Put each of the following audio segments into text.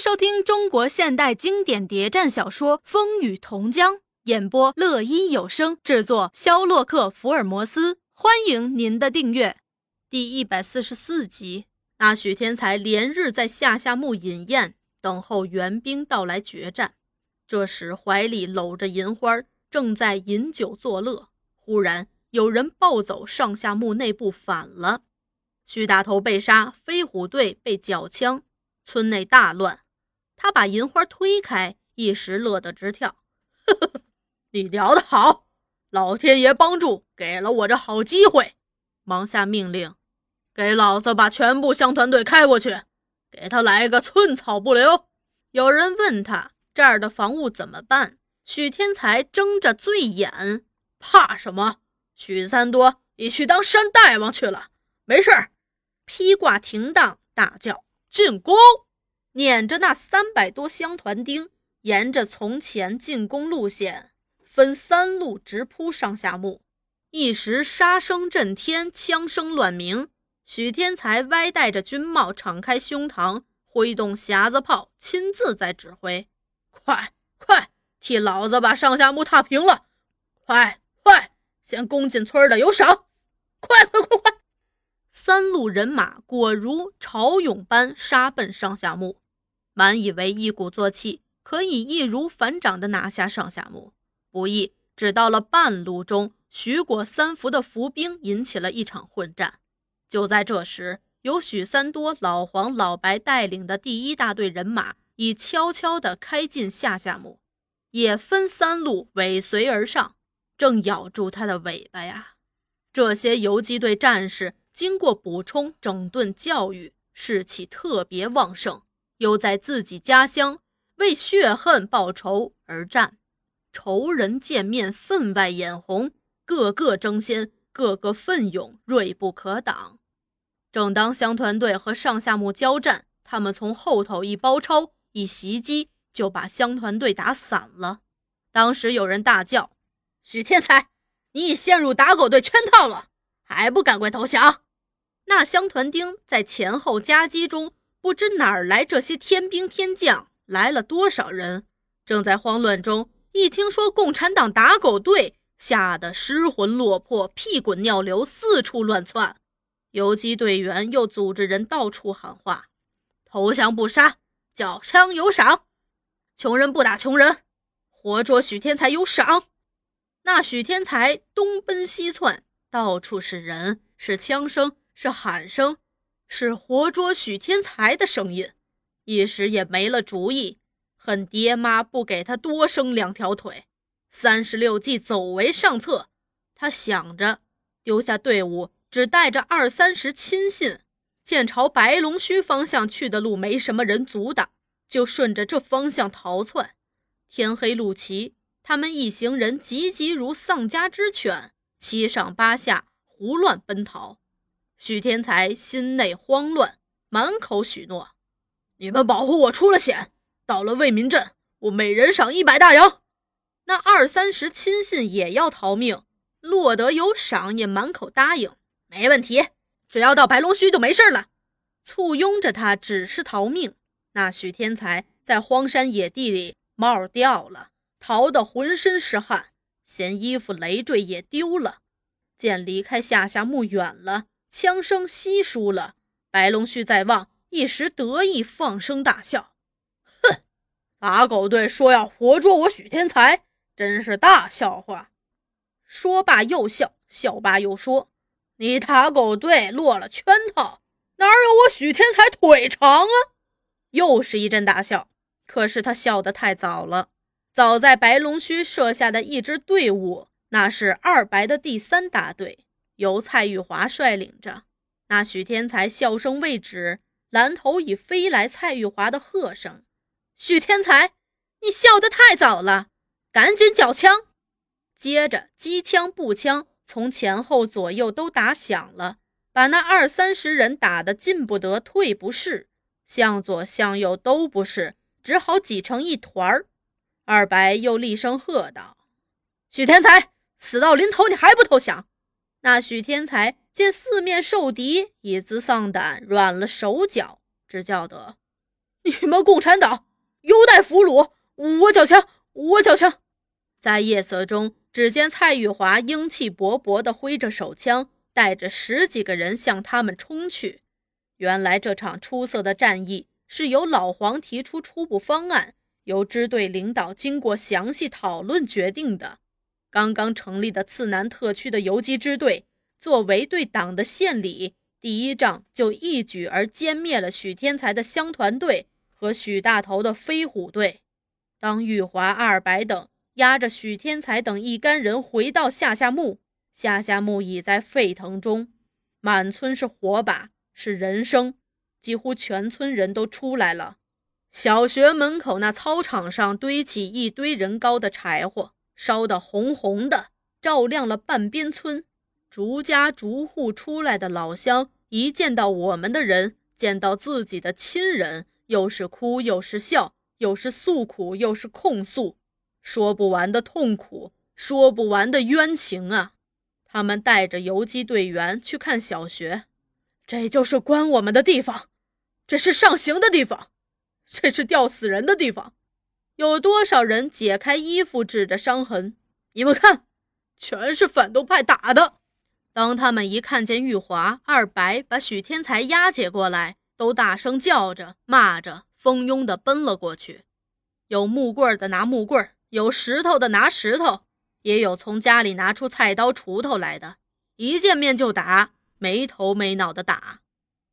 收听中国现代经典谍战小说《风雨同江》，演播乐一有声制作，肖洛克福尔摩斯，欢迎您的订阅。第一百四十四集，那许天才连日在下夏墓饮宴，等候援兵到来决战。这时怀里搂着银花，正在饮酒作乐。忽然有人暴走上下墓内部反了，徐大头被杀，飞虎队被缴枪。村内大乱，他把银花推开，一时乐得直跳。呵呵呵，你聊得好，老天爷帮助，给了我这好机会。忙下命令，给老子把全部乡团队开过去，给他来个寸草不留。有人问他这儿的防务怎么办？许天才睁着醉眼，怕什么？许三多你去当山大王去了，没事儿。披挂停当，大叫。进攻！撵着那三百多乡团丁，沿着从前进攻路线，分三路直扑上下木。一时杀声震天，枪声乱鸣。许天才歪戴着军帽，敞开胸膛，挥动匣子炮，亲自在指挥：“快快，替老子把上下木踏平了！快快，先攻进村的有赏！快快快快！”三路人马果如潮涌般杀奔上下木，满以为一鼓作气可以易如反掌地拿下上下木，不意只到了半路中，徐果三伏的伏兵引起了一场混战。就在这时，由许三多、老黄、老白带领的第一大队人马已悄悄地开进下下木，也分三路尾随而上，正咬住他的尾巴呀！这些游击队战士。经过补充、整顿、教育，士气特别旺盛，又在自己家乡为血恨报仇而战，仇人见面分外眼红，个个争先，个个奋勇，锐不可挡。正当乡团队和上下木交战，他们从后头一包抄、一袭击，就把乡团队打散了。当时有人大叫：“许天才，你已陷入打狗队圈套了，还不赶快投降！”那乡团丁在前后夹击中，不知哪儿来这些天兵天将，来了多少人？正在慌乱中，一听说共产党打狗队，吓得失魂落魄，屁滚尿流，四处乱窜。游击队员又组织人到处喊话：“投降不杀，缴枪有赏；穷人不打穷人，活捉许天才有赏。”那许天才东奔西窜，到处是人，是枪声。是喊声，是活捉许天才的声音，一时也没了主意，恨爹妈不给他多生两条腿。三十六计，走为上策。他想着，丢下队伍，只带着二三十亲信，见朝白龙须方向去的路没什么人阻挡，就顺着这方向逃窜。天黑路齐，他们一行人急急如丧家之犬，七上八下，胡乱奔逃。许天才心内慌乱，满口许诺：“你们保护我出了险，到了为民镇，我每人赏一百大洋。”那二三十亲信也要逃命，落得有赏，也满口答应：“没问题，只要到白龙须就没事了。”簇拥着他只是逃命。那许天才在荒山野地里帽掉了，逃得浑身是汗，嫌衣服累赘也丢了。见离开下下墓远了。枪声稀疏了，白龙须在望，一时得意，放声大笑：“哼，打狗队说要活捉我许天才，真是大笑话。”说罢又笑，笑罢又说：“你打狗队落了圈套，哪有我许天才腿长啊？”又是一阵大笑。可是他笑得太早了，早在白龙须设下的一支队伍，那是二白的第三大队。由蔡玉华率领着，那许天才笑声未止，蓝头已飞来蔡玉华的喝声：“许天才，你笑得太早了，赶紧缴枪！”接着机枪步枪从前后左右都打响了，把那二三十人打得进不得退不是，向左向右都不是，只好挤成一团儿。二白又厉声喝道：“许天才，死到临头你还不投降？”那许天才见四面受敌，已自丧胆，软了手脚，只叫得：“你们共产党优待俘虏，我缴枪，我缴枪！在夜色中，只见蔡玉华英气勃勃地挥着手枪，带着十几个人向他们冲去。原来这场出色的战役是由老黄提出初步方案，由支队领导经过详细讨论决定的。刚刚成立的次南特区的游击支队，作为对党的献礼，第一仗就一举而歼灭了许天才的乡团队和许大头的飞虎队。当玉华、二白等。押着许天才等一干人回到下下墓，下下墓已在沸腾中，满村是火把，是人声，几乎全村人都出来了。小学门口那操场上堆起一堆人高的柴火，烧得红红的，照亮了半边村。逐家逐户出来的老乡，一见到我们的人，见到自己的亲人，又是哭又是笑，又是诉苦又是控诉。说不完的痛苦，说不完的冤情啊！他们带着游击队员去看小学，这就是关我们的地方，这是上刑的地方，这是吊死人的地方。有多少人解开衣服，指着伤痕？你们看，全是反动派打的。当他们一看见玉华、二白把许天才押解过来，都大声叫着、骂着，蜂拥的奔了过去。有木棍的拿木棍有石头的拿石头，也有从家里拿出菜刀、锄头来的，一见面就打，没头没脑的打，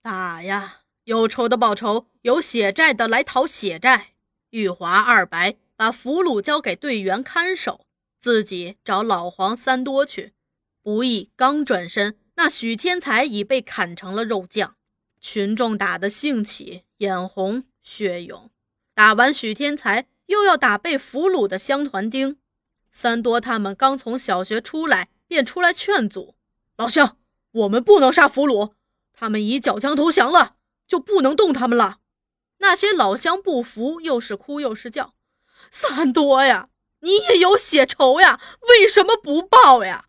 打呀！有仇的报仇，有血债的来讨血债。玉华、二白把俘虏交给队员看守，自己找老黄、三多去。不易，刚转身，那许天才已被砍成了肉酱。群众打得兴起，眼红血涌。打完许天才。又要打被俘虏的乡团丁，三多他们刚从小学出来，便出来劝阻老乡：“我们不能杀俘虏，他们已缴枪投降了，就不能动他们了。”那些老乡不服，又是哭又是叫：“三多呀，你也有血仇呀，为什么不报呀？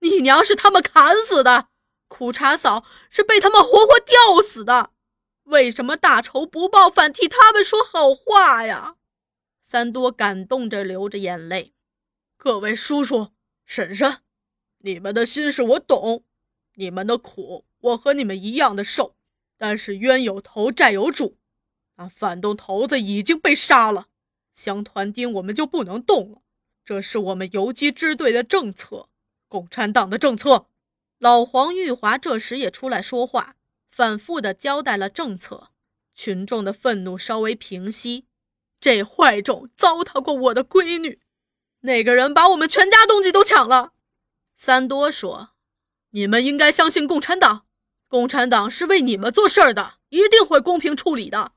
你娘是他们砍死的，苦茶嫂是被他们活活吊死的，为什么大仇不报，反替他们说好话呀？”三多感动着，流着眼泪。各位叔叔、婶婶，你们的心事我懂，你们的苦我和你们一样的受。但是冤有头，债有主，那反动头子已经被杀了，乡团丁我们就不能动了。这是我们游击支队的政策，共产党的政策。老黄玉华这时也出来说话，反复的交代了政策。群众的愤怒稍微平息。这坏种糟蹋过我的闺女，那个人把我们全家东西都抢了。三多说：“你们应该相信共产党，共产党是为你们做事儿的，一定会公平处理的。”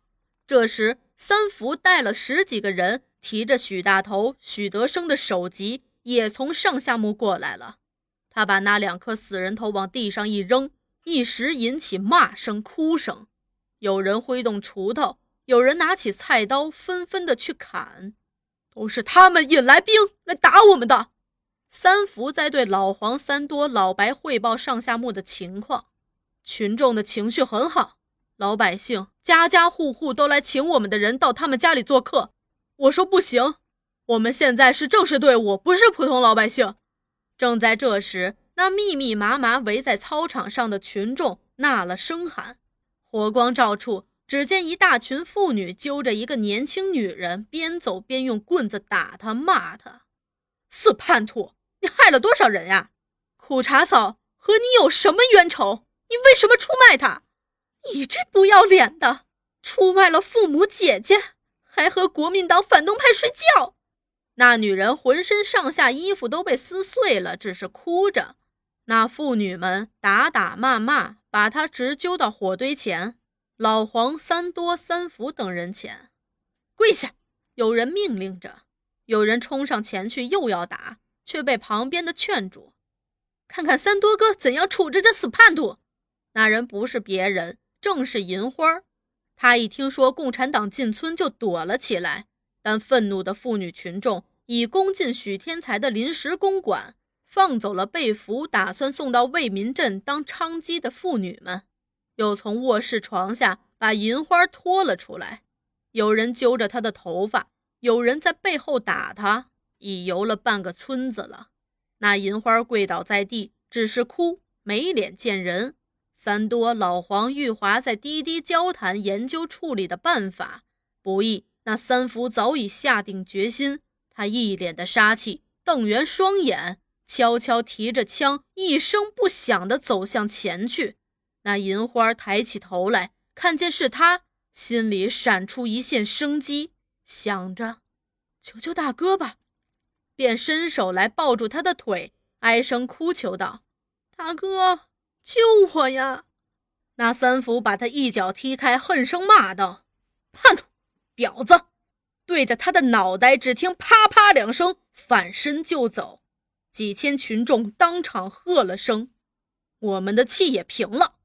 这时，三福带了十几个人，提着许大头、许德生的首级，也从上下墓过来了。他把那两颗死人头往地上一扔，一时引起骂声、哭声，有人挥动锄头。有人拿起菜刀，纷纷的去砍，都是他们引来兵来打我们的。三福在对老黄、三多、老白汇报上下墓的情况，群众的情绪很好，老百姓家家户户都来请我们的人到他们家里做客。我说不行，我们现在是正式队伍，不是普通老百姓。正在这时，那密密麻麻围在操场上的群众呐了声喊，火光照处。只见一大群妇女揪着一个年轻女人，边走边用棍子打她、骂她：“死叛徒，你害了多少人呀？苦茶嫂和你有什么冤仇？你为什么出卖他？你这不要脸的，出卖了父母姐姐，还和国民党反动派睡觉！”那女人浑身上下衣服都被撕碎了，只是哭着。那妇女们打打骂骂，把她直揪到火堆前。老黄、三多、三福等人前跪下，有人命令着，有人冲上前去又要打，却被旁边的劝住。看看三多哥怎样处置这死叛徒。那人不是别人，正是银花。他一听说共产党进村，就躲了起来。但愤怒的妇女群众已攻进许天才的临时公馆，放走了被俘、打算送到为民镇当娼妓的妇女们。又从卧室床下把银花拖了出来，有人揪着他的头发，有人在背后打他，已游了半个村子了。那银花跪倒在地，只是哭，没脸见人。三多、老黄、玉华在滴滴交谈，研究处理的办法。不易，那三福早已下定决心，他一脸的杀气，瞪圆双眼，悄悄提着枪，一声不响地走向前去。那银花抬起头来，看见是他。心里闪出一线生机，想着求求大哥吧，便伸手来抱住他的腿，哀声哭求道：“大哥，救我呀！”那三福把他一脚踢开，恨声骂道：“叛徒，婊子！”对着他的脑袋，只听啪啪两声，反身就走。几千群众当场喝了声：“我们的气也平了。”